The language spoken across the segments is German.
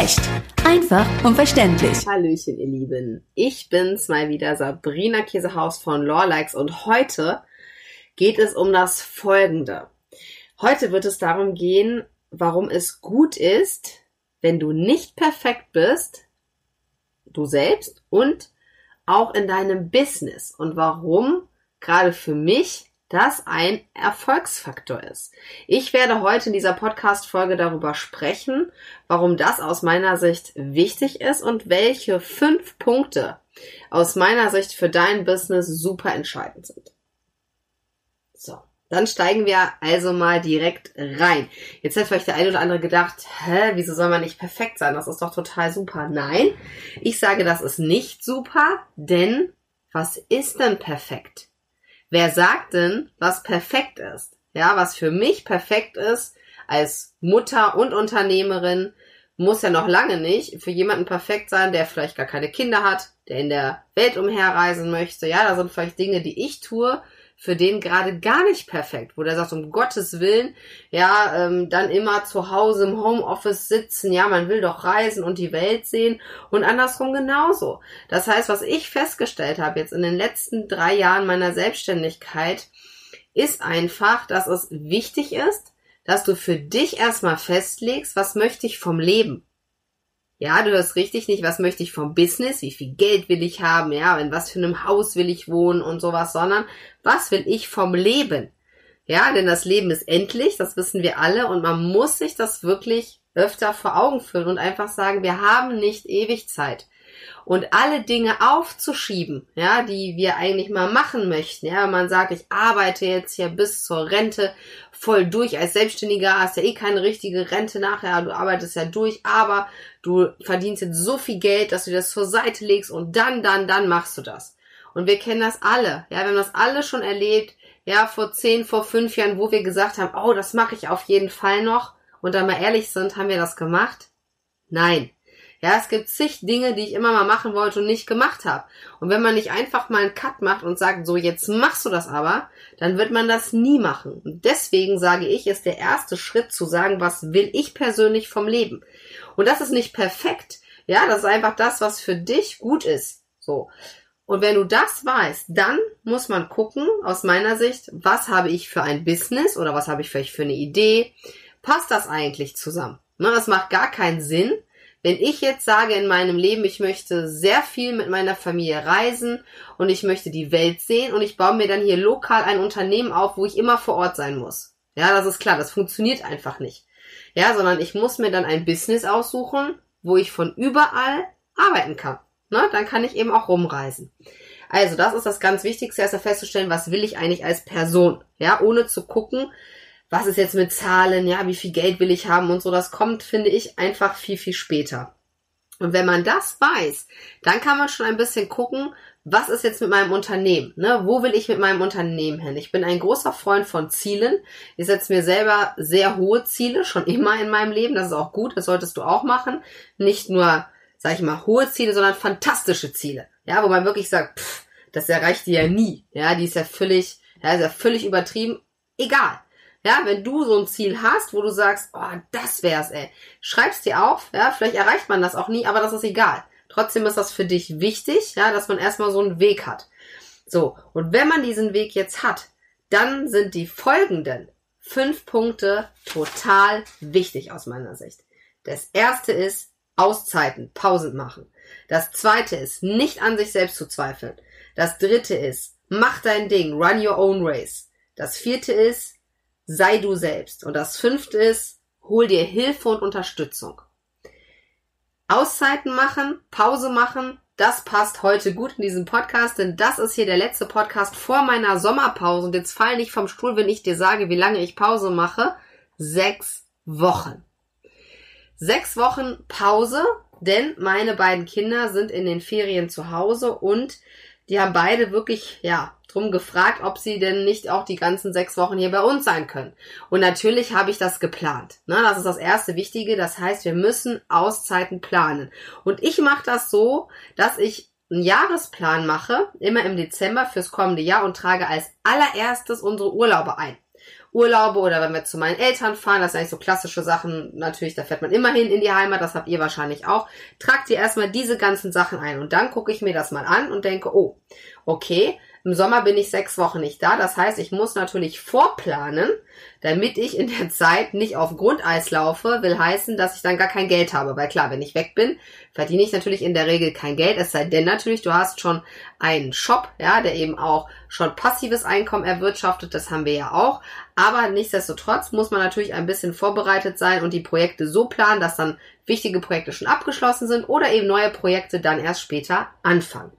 schlecht. Einfach und verständlich. Hallöchen, ihr Lieben. Ich bin's mal wieder, Sabrina Käsehaus von Lawlikes und heute geht es um das Folgende. Heute wird es darum gehen, warum es gut ist, wenn du nicht perfekt bist, du selbst und auch in deinem Business und warum gerade für mich das ein Erfolgsfaktor ist. Ich werde heute in dieser Podcast-Folge darüber sprechen, warum das aus meiner Sicht wichtig ist und welche fünf Punkte aus meiner Sicht für dein Business super entscheidend sind. So. Dann steigen wir also mal direkt rein. Jetzt hat vielleicht der eine oder andere gedacht, hä, wieso soll man nicht perfekt sein? Das ist doch total super. Nein, ich sage, das ist nicht super, denn was ist denn perfekt? Wer sagt denn, was perfekt ist? Ja, was für mich perfekt ist als Mutter und Unternehmerin, muss ja noch lange nicht für jemanden perfekt sein, der vielleicht gar keine Kinder hat, der in der Welt umherreisen möchte. Ja, da sind vielleicht Dinge, die ich tue, für den gerade gar nicht perfekt, wo der sagt, um Gottes Willen, ja, ähm, dann immer zu Hause im Homeoffice sitzen, ja, man will doch reisen und die Welt sehen und andersrum genauso. Das heißt, was ich festgestellt habe jetzt in den letzten drei Jahren meiner Selbstständigkeit, ist einfach, dass es wichtig ist, dass du für dich erstmal festlegst, was möchte ich vom Leben. Ja, du hörst richtig nicht, was möchte ich vom Business, wie viel Geld will ich haben, ja, in was für einem Haus will ich wohnen und sowas, sondern was will ich vom Leben? Ja, denn das Leben ist endlich, das wissen wir alle und man muss sich das wirklich öfter vor Augen führen und einfach sagen, wir haben nicht ewig Zeit und alle Dinge aufzuschieben, ja, die wir eigentlich mal machen möchten. Ja, man sagt, ich arbeite jetzt hier bis zur Rente voll durch. Als Selbstständiger hast ja eh keine richtige Rente nachher, du arbeitest ja durch, aber du verdienst jetzt so viel Geld, dass du das zur Seite legst und dann, dann, dann machst du das. Und wir kennen das alle. Ja, wir haben das alle schon erlebt. Ja, vor zehn, vor fünf Jahren, wo wir gesagt haben, oh, das mache ich auf jeden Fall noch. Und dann mal ehrlich sind, haben wir das gemacht? Nein. Ja, es gibt zig Dinge, die ich immer mal machen wollte und nicht gemacht habe. Und wenn man nicht einfach mal einen Cut macht und sagt, so jetzt machst du das aber, dann wird man das nie machen. Und deswegen sage ich, ist der erste Schritt zu sagen, was will ich persönlich vom Leben? Und das ist nicht perfekt. Ja, das ist einfach das, was für dich gut ist. So. Und wenn du das weißt, dann muss man gucken, aus meiner Sicht, was habe ich für ein Business oder was habe ich vielleicht für eine Idee? Passt das eigentlich zusammen? Ne, das macht gar keinen Sinn, wenn ich jetzt sage in meinem Leben, ich möchte sehr viel mit meiner Familie reisen und ich möchte die Welt sehen und ich baue mir dann hier lokal ein Unternehmen auf, wo ich immer vor Ort sein muss. Ja, das ist klar, das funktioniert einfach nicht. Ja, sondern ich muss mir dann ein Business aussuchen, wo ich von überall arbeiten kann. Ne? Dann kann ich eben auch rumreisen. Also, das ist das ganz Wichtigste, erst festzustellen, was will ich eigentlich als Person. Ja, ohne zu gucken, was ist jetzt mit Zahlen, ja, wie viel Geld will ich haben und so, das kommt, finde ich, einfach viel, viel später. Und wenn man das weiß, dann kann man schon ein bisschen gucken, was ist jetzt mit meinem Unternehmen? Ne? Wo will ich mit meinem Unternehmen hin? Ich bin ein großer Freund von Zielen. Ich setze mir selber sehr hohe Ziele, schon immer in meinem Leben. Das ist auch gut, das solltest du auch machen. Nicht nur, sag ich mal, hohe Ziele, sondern fantastische Ziele. Ja, wo man wirklich sagt, pff, das erreicht die ja nie. Ja, die ist ja völlig, ja, ist ja völlig übertrieben. Egal. Ja, wenn du so ein Ziel hast, wo du sagst, oh, das wär's, ey, schreib's dir auf, ja, vielleicht erreicht man das auch nie, aber das ist egal. Trotzdem ist das für dich wichtig, ja, dass man erstmal so einen Weg hat. So, und wenn man diesen Weg jetzt hat, dann sind die folgenden fünf Punkte total wichtig aus meiner Sicht. Das erste ist Auszeiten, Pausen machen. Das zweite ist, nicht an sich selbst zu zweifeln. Das dritte ist, mach dein Ding, run your own race. Das vierte ist, sei du selbst. Und das fünfte ist, hol dir Hilfe und Unterstützung. Auszeiten machen, Pause machen, das passt heute gut in diesem Podcast, denn das ist hier der letzte Podcast vor meiner Sommerpause. Und jetzt fall nicht vom Stuhl, wenn ich dir sage, wie lange ich Pause mache. Sechs Wochen. Sechs Wochen Pause, denn meine beiden Kinder sind in den Ferien zu Hause und die haben beide wirklich, ja, drum gefragt, ob sie denn nicht auch die ganzen sechs Wochen hier bei uns sein können. Und natürlich habe ich das geplant. Ne? Das ist das erste Wichtige. Das heißt, wir müssen Auszeiten planen. Und ich mache das so, dass ich einen Jahresplan mache, immer im Dezember fürs kommende Jahr und trage als allererstes unsere Urlaube ein. Urlaube oder wenn wir zu meinen Eltern fahren, das sind eigentlich so klassische Sachen, natürlich, da fährt man immerhin in die Heimat, das habt ihr wahrscheinlich auch. Tragt ihr erstmal diese ganzen Sachen ein und dann gucke ich mir das mal an und denke, oh, okay, im Sommer bin ich sechs Wochen nicht da. Das heißt, ich muss natürlich vorplanen, damit ich in der Zeit nicht auf Grundeis laufe, will heißen, dass ich dann gar kein Geld habe. Weil klar, wenn ich weg bin, verdiene ich natürlich in der Regel kein Geld. Es sei denn natürlich, du hast schon einen Shop, ja, der eben auch schon passives Einkommen erwirtschaftet. Das haben wir ja auch. Aber nichtsdestotrotz muss man natürlich ein bisschen vorbereitet sein und die Projekte so planen, dass dann wichtige Projekte schon abgeschlossen sind oder eben neue Projekte dann erst später anfangen.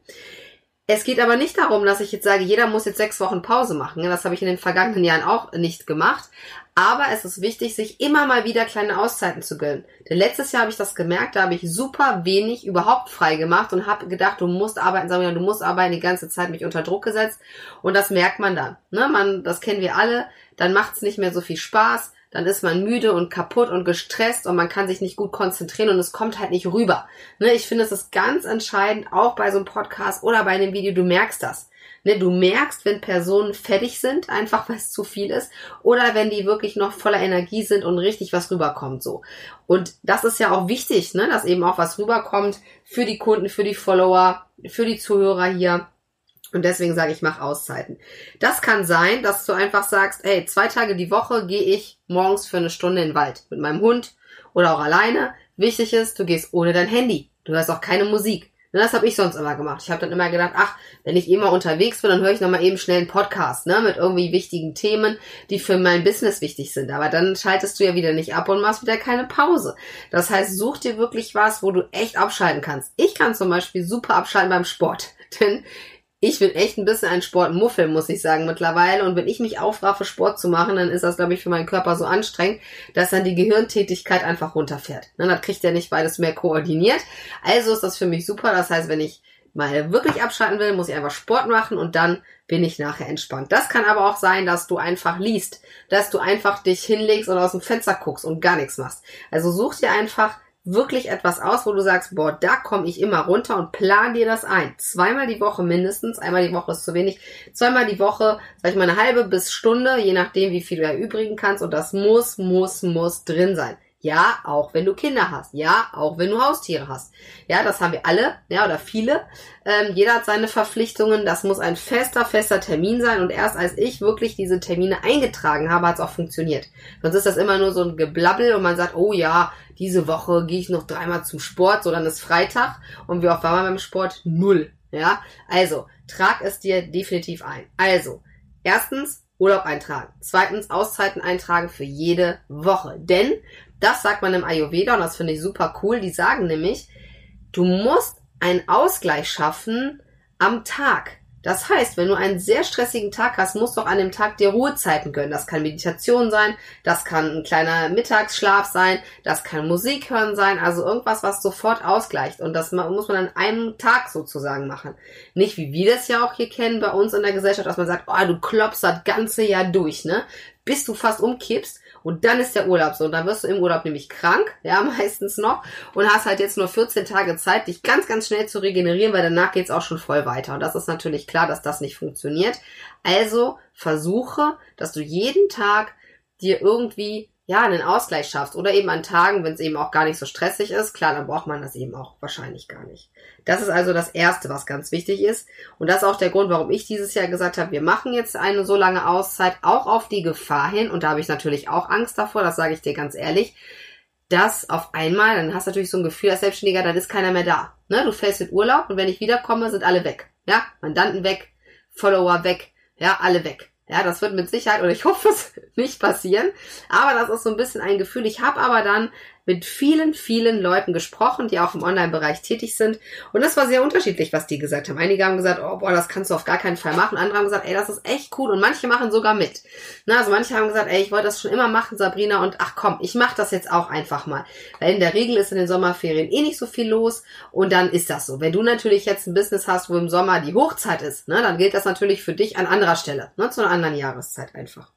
Es geht aber nicht darum, dass ich jetzt sage, jeder muss jetzt sechs Wochen Pause machen. Das habe ich in den vergangenen Jahren auch nicht gemacht. Aber es ist wichtig, sich immer mal wieder kleine Auszeiten zu gönnen. Denn letztes Jahr habe ich das gemerkt, da habe ich super wenig überhaupt frei gemacht und habe gedacht, du musst arbeiten, sagen wir, du musst arbeiten, die ganze Zeit mich unter Druck gesetzt. Und das merkt man dann. Ne? Man, das kennen wir alle. Dann macht es nicht mehr so viel Spaß dann ist man müde und kaputt und gestresst und man kann sich nicht gut konzentrieren und es kommt halt nicht rüber. Ne, ich finde, es ist ganz entscheidend, auch bei so einem Podcast oder bei einem Video, du merkst das. Ne, du merkst, wenn Personen fertig sind, einfach weil es zu viel ist, oder wenn die wirklich noch voller Energie sind und richtig was rüberkommt, so. Und das ist ja auch wichtig, ne, dass eben auch was rüberkommt für die Kunden, für die Follower, für die Zuhörer hier. Und deswegen sage ich, mach Auszeiten. Das kann sein, dass du einfach sagst, ey, zwei Tage die Woche gehe ich morgens für eine Stunde in den Wald mit meinem Hund oder auch alleine. Wichtig ist, du gehst ohne dein Handy. Du hörst auch keine Musik. Und das habe ich sonst immer gemacht. Ich habe dann immer gedacht, ach, wenn ich immer unterwegs bin, dann höre ich nochmal eben schnell einen Podcast, ne, mit irgendwie wichtigen Themen, die für mein Business wichtig sind. Aber dann schaltest du ja wieder nicht ab und machst wieder keine Pause. Das heißt, such dir wirklich was, wo du echt abschalten kannst. Ich kann zum Beispiel super abschalten beim Sport. Denn ich bin echt ein bisschen ein Sportmuffel, muss ich sagen, mittlerweile. Und wenn ich mich aufraffe, Sport zu machen, dann ist das, glaube ich, für meinen Körper so anstrengend, dass dann die Gehirntätigkeit einfach runterfährt. Ne, dann kriegt er nicht beides mehr koordiniert. Also ist das für mich super. Das heißt, wenn ich mal wirklich abschalten will, muss ich einfach Sport machen und dann bin ich nachher entspannt. Das kann aber auch sein, dass du einfach liest, dass du einfach dich hinlegst und aus dem Fenster guckst und gar nichts machst. Also such dir einfach wirklich etwas aus, wo du sagst, boah, da komme ich immer runter und plan dir das ein. Zweimal die Woche mindestens, einmal die Woche ist zu wenig, zweimal die Woche, sag ich mal eine halbe bis Stunde, je nachdem, wie viel du erübrigen kannst und das muss, muss, muss drin sein. Ja, auch wenn du Kinder hast. Ja, auch wenn du Haustiere hast. Ja, das haben wir alle, ja, oder viele. Ähm, jeder hat seine Verpflichtungen. Das muss ein fester, fester Termin sein. Und erst als ich wirklich diese Termine eingetragen habe, hat es auch funktioniert. Sonst ist das immer nur so ein Geblabbel und man sagt, oh ja, diese Woche gehe ich noch dreimal zum Sport, so dann ist Freitag. Und wie oft war man beim Sport? Null. Ja, also, trag es dir definitiv ein. Also, erstens, Urlaub eintragen. Zweitens, Auszeiten eintragen für jede Woche. Denn das sagt man im Ayurveda und das finde ich super cool. Die sagen nämlich, du musst einen Ausgleich schaffen am Tag. Das heißt, wenn du einen sehr stressigen Tag hast, musst du auch an dem Tag dir Ruhezeiten gönnen. Das kann Meditation sein, das kann ein kleiner Mittagsschlaf sein, das kann Musik hören sein, also irgendwas, was sofort ausgleicht. Und das muss man an einem Tag sozusagen machen. Nicht wie wir das ja auch hier kennen bei uns in der Gesellschaft, dass man sagt, oh, du klopfst das ganze Jahr durch, ne? Bis du fast umkippst. Und dann ist der Urlaub so. Und dann wirst du im Urlaub nämlich krank, ja, meistens noch. Und hast halt jetzt nur 14 Tage Zeit, dich ganz, ganz schnell zu regenerieren, weil danach geht's auch schon voll weiter. Und das ist natürlich klar, dass das nicht funktioniert. Also versuche, dass du jeden Tag dir irgendwie ja, einen Ausgleich schaffst. Oder eben an Tagen, wenn es eben auch gar nicht so stressig ist. Klar, dann braucht man das eben auch wahrscheinlich gar nicht. Das ist also das Erste, was ganz wichtig ist. Und das ist auch der Grund, warum ich dieses Jahr gesagt habe, wir machen jetzt eine so lange Auszeit, auch auf die Gefahr hin. Und da habe ich natürlich auch Angst davor, das sage ich dir ganz ehrlich, dass auf einmal, dann hast du natürlich so ein Gefühl als Selbstständiger, dann ist keiner mehr da. Ne? Du fällst in Urlaub und wenn ich wiederkomme, sind alle weg. Ja, Mandanten weg, Follower weg, ja, alle weg. Ja, das wird mit Sicherheit, oder ich hoffe es nicht passieren. Aber das ist so ein bisschen ein Gefühl. Ich habe aber dann mit vielen, vielen Leuten gesprochen, die auch im Online-Bereich tätig sind. Und das war sehr unterschiedlich, was die gesagt haben. Einige haben gesagt, oh, boah, das kannst du auf gar keinen Fall machen. Andere haben gesagt, ey, das ist echt cool. Und manche machen sogar mit. Na, also manche haben gesagt, ey, ich wollte das schon immer machen, Sabrina. Und ach komm, ich mache das jetzt auch einfach mal. Weil in der Regel ist in den Sommerferien eh nicht so viel los. Und dann ist das so. Wenn du natürlich jetzt ein Business hast, wo im Sommer die Hochzeit ist, ne, dann gilt das natürlich für dich an anderer Stelle. Ne, zu einer anderen Jahreszeit einfach.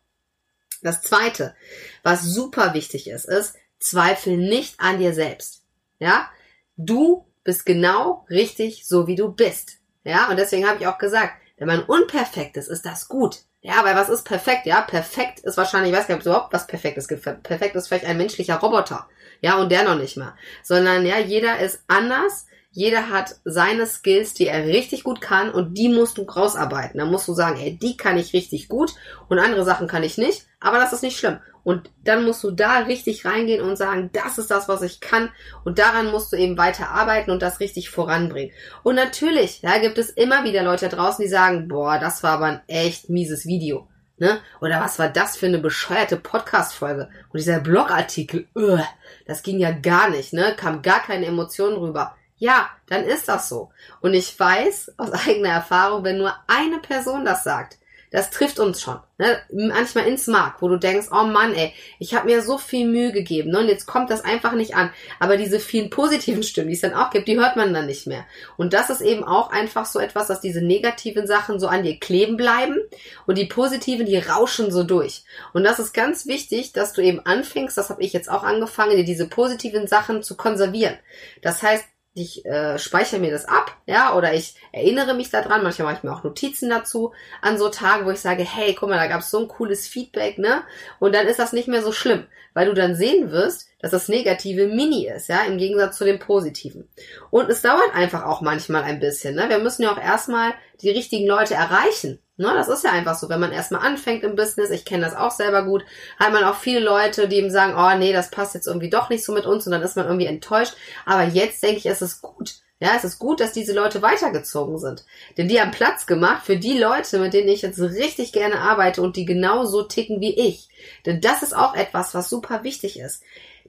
Das zweite, was super wichtig ist, ist, zweifel nicht an dir selbst. Ja, du bist genau richtig so, wie du bist. Ja, und deswegen habe ich auch gesagt, wenn man unperfekt ist, ist das gut. Ja, weil was ist perfekt? Ja, perfekt ist wahrscheinlich, ich weiß gar nicht, ob es überhaupt was Perfektes gibt. Perfekt ist vielleicht ein menschlicher Roboter. Ja, und der noch nicht mal. Sondern, ja, jeder ist anders. Jeder hat seine Skills, die er richtig gut kann und die musst du rausarbeiten. Da musst du sagen, ey, die kann ich richtig gut und andere Sachen kann ich nicht, aber das ist nicht schlimm. Und dann musst du da richtig reingehen und sagen, das ist das, was ich kann. Und daran musst du eben weiter arbeiten und das richtig voranbringen. Und natürlich, da gibt es immer wieder Leute draußen, die sagen, boah, das war aber ein echt mieses Video. Ne? Oder was war das für eine bescheuerte Podcast-Folge? Und dieser Blogartikel, uh, das ging ja gar nicht, ne? Kam gar keine Emotionen rüber. Ja, dann ist das so. Und ich weiß aus eigener Erfahrung, wenn nur eine Person das sagt, das trifft uns schon. Ne? Manchmal ins Mark, wo du denkst, oh Mann, ey, ich habe mir so viel Mühe gegeben ne? und jetzt kommt das einfach nicht an. Aber diese vielen positiven Stimmen, die es dann auch gibt, die hört man dann nicht mehr. Und das ist eben auch einfach so etwas, dass diese negativen Sachen so an dir kleben bleiben und die positiven, die rauschen so durch. Und das ist ganz wichtig, dass du eben anfängst, das habe ich jetzt auch angefangen, dir diese positiven Sachen zu konservieren. Das heißt, ich äh, speichere mir das ab, ja, oder ich erinnere mich daran, manchmal mache ich mir auch Notizen dazu, an so Tagen, wo ich sage, hey, guck mal, da gab es so ein cooles Feedback, ne? Und dann ist das nicht mehr so schlimm, weil du dann sehen wirst, dass das Negative mini ist, ja, im Gegensatz zu dem Positiven. Und es dauert einfach auch manchmal ein bisschen, ne? Wir müssen ja auch erstmal die richtigen Leute erreichen. Ne, das ist ja einfach so, wenn man erstmal anfängt im Business, ich kenne das auch selber gut, hat man auch viele Leute, die ihm sagen, oh nee, das passt jetzt irgendwie doch nicht so mit uns und dann ist man irgendwie enttäuscht. Aber jetzt denke ich, es ist gut. Ja, es ist gut, dass diese Leute weitergezogen sind. Denn die haben Platz gemacht für die Leute, mit denen ich jetzt richtig gerne arbeite und die genauso ticken wie ich. Denn das ist auch etwas, was super wichtig ist.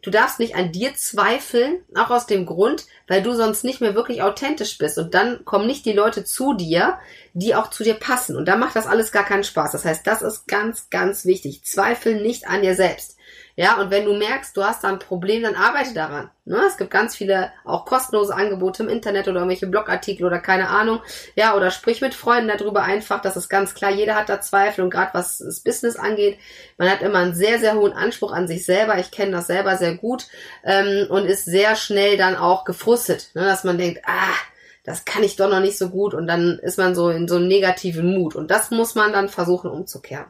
Du darfst nicht an dir zweifeln, auch aus dem Grund, weil du sonst nicht mehr wirklich authentisch bist. Und dann kommen nicht die Leute zu dir, die auch zu dir passen. Und dann macht das alles gar keinen Spaß. Das heißt, das ist ganz, ganz wichtig. Zweifel nicht an dir selbst. Ja, und wenn du merkst, du hast da ein Problem, dann arbeite daran. Ne? Es gibt ganz viele auch kostenlose Angebote im Internet oder irgendwelche Blogartikel oder keine Ahnung. Ja, oder sprich mit Freunden darüber einfach. Das ist ganz klar. Jeder hat da Zweifel und gerade was das Business angeht, man hat immer einen sehr, sehr hohen Anspruch an sich selber. Ich kenne das selber sehr gut ähm, und ist sehr schnell dann auch gefrustet, ne? dass man denkt, ah, das kann ich doch noch nicht so gut und dann ist man so in so einem negativen Mut und das muss man dann versuchen umzukehren.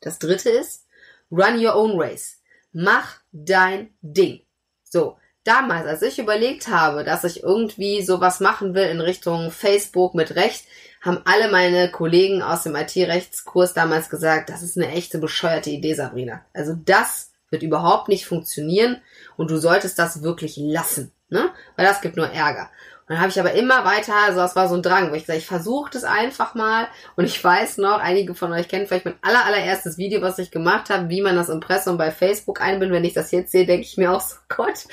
Das dritte ist, Run your own race. Mach dein Ding. So, damals, als ich überlegt habe, dass ich irgendwie sowas machen will in Richtung Facebook mit Recht, haben alle meine Kollegen aus dem IT-Rechtskurs damals gesagt, das ist eine echte bescheuerte Idee, Sabrina. Also das wird überhaupt nicht funktionieren und du solltest das wirklich lassen, ne? Weil das gibt nur Ärger dann habe ich aber immer weiter, also das war so ein Drang, wo ich gesagt, ich versuche das einfach mal. Und ich weiß noch, einige von euch kennen vielleicht mein aller, allererstes Video, was ich gemacht habe, wie man das Impressum bei Facebook einbindet. Wenn ich das jetzt sehe, denke ich mir auch so, Gott.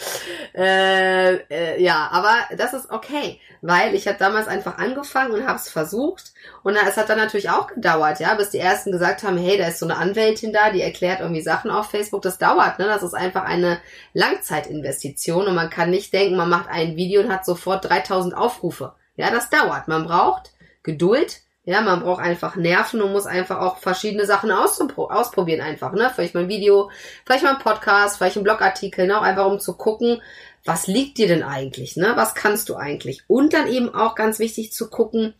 Äh, äh, ja, aber das ist okay, weil ich habe damals einfach angefangen und habe es versucht. Und es hat dann natürlich auch gedauert, ja, bis die ersten gesagt haben, hey, da ist so eine Anwältin da, die erklärt irgendwie Sachen auf Facebook. Das dauert, ne? Das ist einfach eine Langzeitinvestition und man kann nicht denken, man macht ein Video und hat sofort 3000 Aufrufe. Ja, das dauert. Man braucht Geduld. Ja, man braucht einfach Nerven und muss einfach auch verschiedene Sachen ausprobieren einfach, ne? Vielleicht mal ein Video, vielleicht mal ein Podcast, vielleicht ein Blogartikel, ne? Auch einfach um zu gucken, was liegt dir denn eigentlich, ne? Was kannst du eigentlich? Und dann eben auch ganz wichtig zu gucken,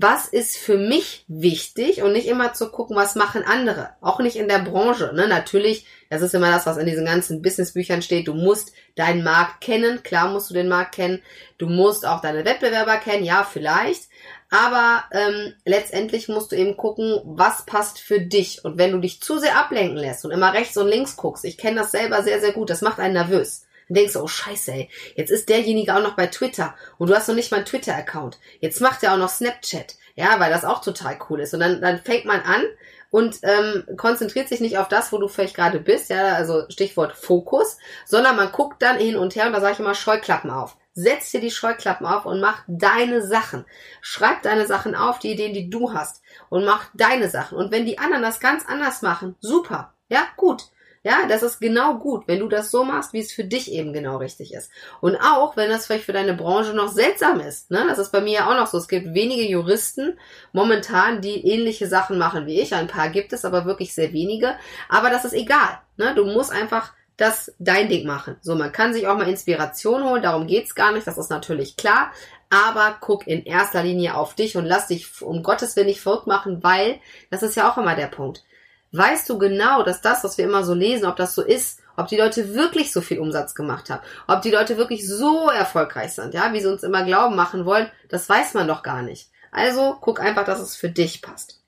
was ist für mich wichtig und nicht immer zu gucken, was machen andere. Auch nicht in der Branche. Ne? Natürlich, das ist immer das, was in diesen ganzen Businessbüchern steht. Du musst deinen Markt kennen. Klar musst du den Markt kennen. Du musst auch deine Wettbewerber kennen. Ja, vielleicht. Aber ähm, letztendlich musst du eben gucken, was passt für dich. Und wenn du dich zu sehr ablenken lässt und immer rechts und links guckst, ich kenne das selber sehr, sehr gut, das macht einen nervös. Dann denkst du, oh scheiße, ey, jetzt ist derjenige auch noch bei Twitter und du hast noch nicht mal einen Twitter-Account. Jetzt macht er auch noch Snapchat. Ja, weil das auch total cool ist. Und dann, dann fängt man an und ähm, konzentriert sich nicht auf das, wo du vielleicht gerade bist, ja, also Stichwort Fokus, sondern man guckt dann hin und her und da sage ich immer Scheuklappen auf. Setz dir die Scheuklappen auf und mach deine Sachen. Schreib deine Sachen auf, die Ideen, die du hast und mach deine Sachen. Und wenn die anderen das ganz anders machen, super. Ja, gut. Ja, das ist genau gut, wenn du das so machst, wie es für dich eben genau richtig ist. Und auch, wenn das vielleicht für deine Branche noch seltsam ist. Ne? Das ist bei mir ja auch noch so. Es gibt wenige Juristen momentan, die ähnliche Sachen machen wie ich. Ein paar gibt es, aber wirklich sehr wenige. Aber das ist egal. Ne? Du musst einfach das dein Ding machen. So, man kann sich auch mal Inspiration holen, darum geht's gar nicht, das ist natürlich klar. Aber guck in erster Linie auf dich und lass dich um Gottes Willen nicht verrückt machen, weil das ist ja auch immer der Punkt. Weißt du genau, dass das, was wir immer so lesen, ob das so ist, ob die Leute wirklich so viel Umsatz gemacht haben, ob die Leute wirklich so erfolgreich sind, ja, wie sie uns immer glauben machen wollen, das weiß man doch gar nicht. Also guck einfach, dass es für dich passt.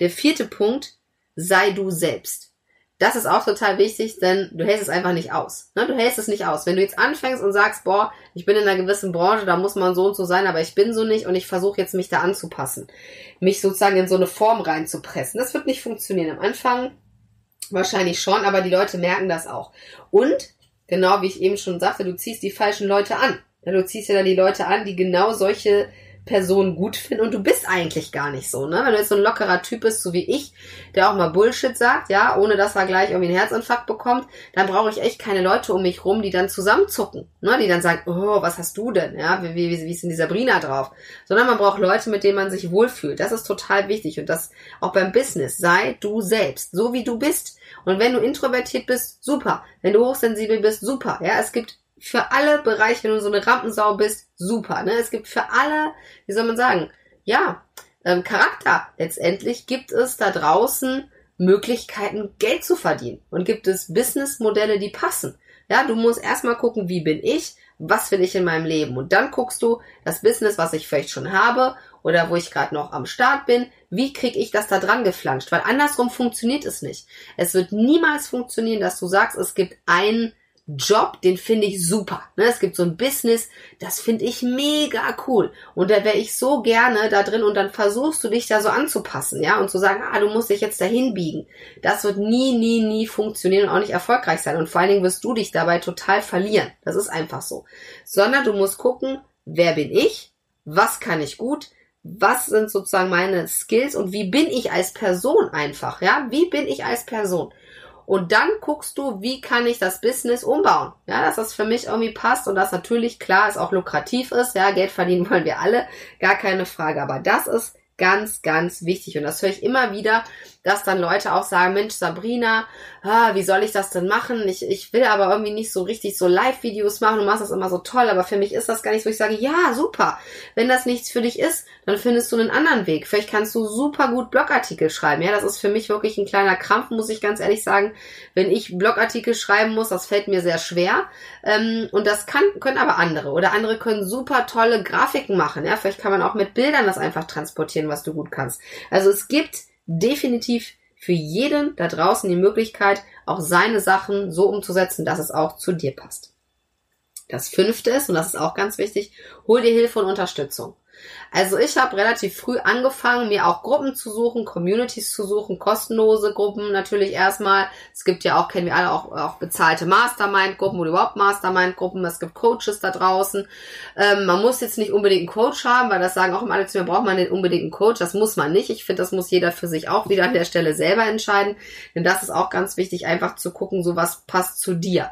Der vierte Punkt, sei du selbst. Das ist auch total wichtig, denn du hältst es einfach nicht aus. Ne? Du hältst es nicht aus. Wenn du jetzt anfängst und sagst, boah, ich bin in einer gewissen Branche, da muss man so und so sein, aber ich bin so nicht und ich versuche jetzt mich da anzupassen, mich sozusagen in so eine Form reinzupressen. Das wird nicht funktionieren. Am Anfang wahrscheinlich schon, aber die Leute merken das auch. Und, genau wie ich eben schon sagte, du ziehst die falschen Leute an. Du ziehst ja dann die Leute an, die genau solche Person gut finden und du bist eigentlich gar nicht so, ne? Wenn du jetzt so ein lockerer Typ bist, so wie ich, der auch mal Bullshit sagt, ja, ohne dass er gleich irgendwie einen Herzinfarkt bekommt, dann brauche ich echt keine Leute um mich rum, die dann zusammenzucken, ne? Die dann sagen, oh, was hast du denn, ja? Wie, wie, wie ist denn die Sabrina drauf? Sondern man braucht Leute, mit denen man sich wohlfühlt. Das ist total wichtig und das auch beim Business. Sei du selbst, so wie du bist. Und wenn du introvertiert bist, super. Wenn du hochsensibel bist, super. Ja, es gibt für alle Bereiche, wenn du so eine Rampensau bist, super. Ne? Es gibt für alle, wie soll man sagen, ja, ähm, Charakter. Letztendlich gibt es da draußen Möglichkeiten, Geld zu verdienen. Und gibt es Businessmodelle, die passen. Ja, du musst erstmal gucken, wie bin ich, was will ich in meinem Leben. Und dann guckst du das Business, was ich vielleicht schon habe oder wo ich gerade noch am Start bin, wie kriege ich das da dran geflanscht? Weil andersrum funktioniert es nicht. Es wird niemals funktionieren, dass du sagst, es gibt ein Job, den finde ich super. Ne? Es gibt so ein Business, das finde ich mega cool. Und da wäre ich so gerne da drin und dann versuchst du dich da so anzupassen, ja, und zu sagen, ah, du musst dich jetzt dahin biegen. Das wird nie, nie, nie funktionieren und auch nicht erfolgreich sein. Und vor allen Dingen wirst du dich dabei total verlieren. Das ist einfach so. Sondern du musst gucken, wer bin ich? Was kann ich gut? Was sind sozusagen meine Skills und wie bin ich als Person einfach, ja? Wie bin ich als Person? Und dann guckst du, wie kann ich das Business umbauen. Ja, dass das für mich irgendwie passt und das natürlich klar ist, auch lukrativ ist. Ja, Geld verdienen wollen wir alle, gar keine Frage. Aber das ist ganz, ganz wichtig. Und das höre ich immer wieder, dass dann Leute auch sagen, Mensch, Sabrina, ah, wie soll ich das denn machen? Ich, ich will aber irgendwie nicht so richtig so Live-Videos machen. Du machst das immer so toll, aber für mich ist das gar nicht so. Ich sage, ja, super. Wenn das nichts für dich ist, dann findest du einen anderen Weg. Vielleicht kannst du super gut Blogartikel schreiben. Ja, das ist für mich wirklich ein kleiner Krampf, muss ich ganz ehrlich sagen. Wenn ich Blogartikel schreiben muss, das fällt mir sehr schwer. Ähm, und das kann, können aber andere. Oder andere können super tolle Grafiken machen. Ja, vielleicht kann man auch mit Bildern das einfach transportieren, was du gut kannst. Also es gibt definitiv für jeden da draußen die Möglichkeit, auch seine Sachen so umzusetzen, dass es auch zu dir passt. Das fünfte ist, und das ist auch ganz wichtig, hol dir Hilfe und Unterstützung. Also ich habe relativ früh angefangen, mir auch Gruppen zu suchen, Communities zu suchen, kostenlose Gruppen natürlich erstmal. Es gibt ja auch, kennen wir alle, auch, auch bezahlte Mastermind-Gruppen oder überhaupt Mastermind-Gruppen. Es gibt Coaches da draußen. Ähm, man muss jetzt nicht unbedingt einen Coach haben, weil das sagen auch immer alle zu mir, braucht man den unbedingt einen Coach. Das muss man nicht. Ich finde, das muss jeder für sich auch wieder an der Stelle selber entscheiden. Denn das ist auch ganz wichtig, einfach zu gucken, so was passt zu dir.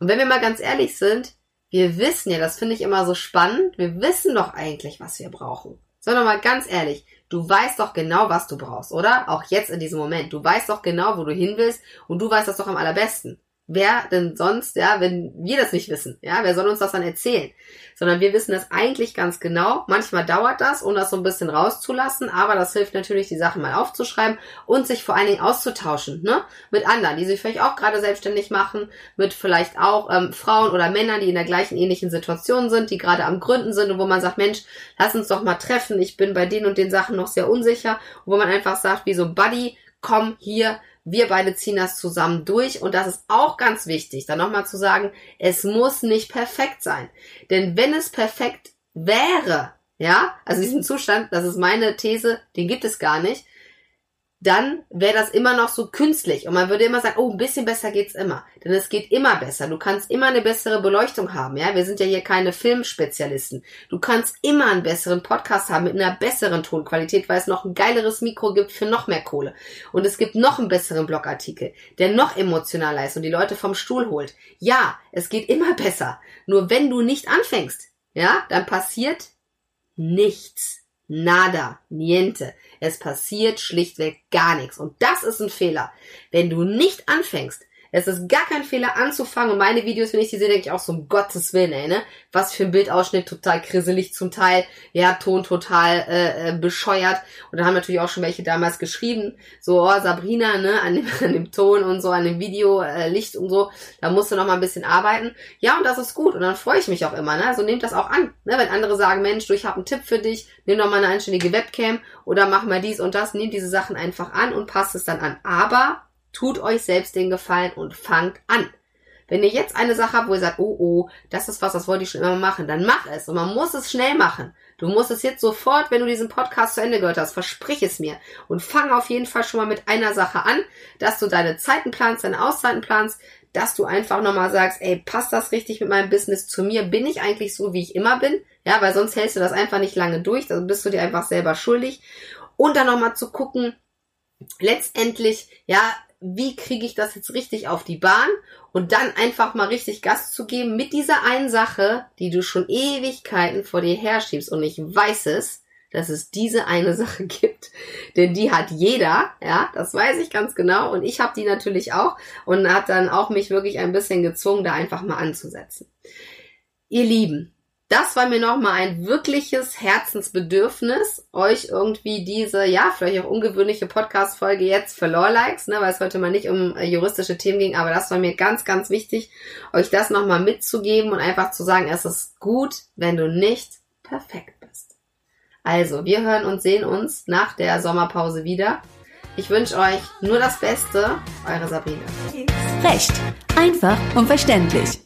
Und wenn wir mal ganz ehrlich sind, wir wissen ja, das finde ich immer so spannend, wir wissen doch eigentlich, was wir brauchen. Sondern mal ganz ehrlich, du weißt doch genau, was du brauchst, oder? Auch jetzt in diesem Moment. Du weißt doch genau, wo du hin willst und du weißt das doch am allerbesten wer denn sonst, ja, wenn wir das nicht wissen, ja, wer soll uns das dann erzählen? Sondern wir wissen das eigentlich ganz genau. Manchmal dauert das, um das so ein bisschen rauszulassen, aber das hilft natürlich, die Sachen mal aufzuschreiben und sich vor allen Dingen auszutauschen, ne, mit anderen, die sich vielleicht auch gerade selbstständig machen, mit vielleicht auch ähm, Frauen oder Männern, die in der gleichen ähnlichen Situation sind, die gerade am Gründen sind und wo man sagt, Mensch, lass uns doch mal treffen, ich bin bei den und den Sachen noch sehr unsicher, und wo man einfach sagt, wie so Buddy, komm hier, wir beide ziehen das zusammen durch und das ist auch ganz wichtig, dann nochmal zu sagen, es muss nicht perfekt sein. Denn wenn es perfekt wäre, ja, also diesen Zustand, das ist meine These, den gibt es gar nicht, dann wäre das immer noch so künstlich. Und man würde immer sagen, oh, ein bisschen besser geht's immer. Denn es geht immer besser. Du kannst immer eine bessere Beleuchtung haben, ja. Wir sind ja hier keine Filmspezialisten. Du kannst immer einen besseren Podcast haben mit einer besseren Tonqualität, weil es noch ein geileres Mikro gibt für noch mehr Kohle. Und es gibt noch einen besseren Blogartikel, der noch emotionaler ist und die Leute vom Stuhl holt. Ja, es geht immer besser. Nur wenn du nicht anfängst, ja, dann passiert nichts. Nada, niente. Es passiert schlichtweg gar nichts. Und das ist ein Fehler. Wenn du nicht anfängst, Es ist gar kein Fehler anzufangen und meine Videos, wenn ich die sehe, denke ich auch so, um Gottes Willen, ey, ne? Was für ein Bildausschnitt, total krisselig zum Teil, ja, Ton total äh, äh, bescheuert. Und da haben natürlich auch schon welche damals geschrieben, so, oh, Sabrina, ne, an dem, an dem Ton und so, an dem Video, äh, Licht und so, da musst du noch mal ein bisschen arbeiten. Ja, und das ist gut und dann freue ich mich auch immer, ne? Also nehmt das auch an, ne? Wenn andere sagen, Mensch, du, ich habe einen Tipp für dich, nimm doch mal eine einständige Webcam oder mach mal dies und das, nehmt diese Sachen einfach an und passt es dann an. Aber tut euch selbst den Gefallen und fangt an. Wenn ihr jetzt eine Sache habt, wo ihr sagt, oh oh, das ist was, das wollte ich schon immer machen, dann mach es. Und man muss es schnell machen. Du musst es jetzt sofort, wenn du diesen Podcast zu Ende gehört hast, versprich es mir. Und fang auf jeden Fall schon mal mit einer Sache an, dass du deine Zeiten planst, deine Auszeiten planst, dass du einfach nochmal sagst, ey, passt das richtig mit meinem Business zu mir? Bin ich eigentlich so, wie ich immer bin? Ja, weil sonst hältst du das einfach nicht lange durch, also bist du dir einfach selber schuldig. Und dann nochmal zu gucken, letztendlich, ja, wie kriege ich das jetzt richtig auf die Bahn? Und dann einfach mal richtig Gas zu geben mit dieser einen Sache, die du schon Ewigkeiten vor dir herschiebst. Und ich weiß es, dass es diese eine Sache gibt, denn die hat jeder, ja, das weiß ich ganz genau. Und ich habe die natürlich auch und hat dann auch mich wirklich ein bisschen gezwungen, da einfach mal anzusetzen. Ihr Lieben, das war mir nochmal ein wirkliches Herzensbedürfnis, euch irgendwie diese, ja, vielleicht auch ungewöhnliche Podcast-Folge jetzt für Law-Likes, ne, weil es heute mal nicht um äh, juristische Themen ging, aber das war mir ganz, ganz wichtig, euch das nochmal mitzugeben und einfach zu sagen, es ist gut, wenn du nicht perfekt bist. Also, wir hören und sehen uns nach der Sommerpause wieder. Ich wünsche euch nur das Beste, eure Sabrina. Recht. Einfach und verständlich.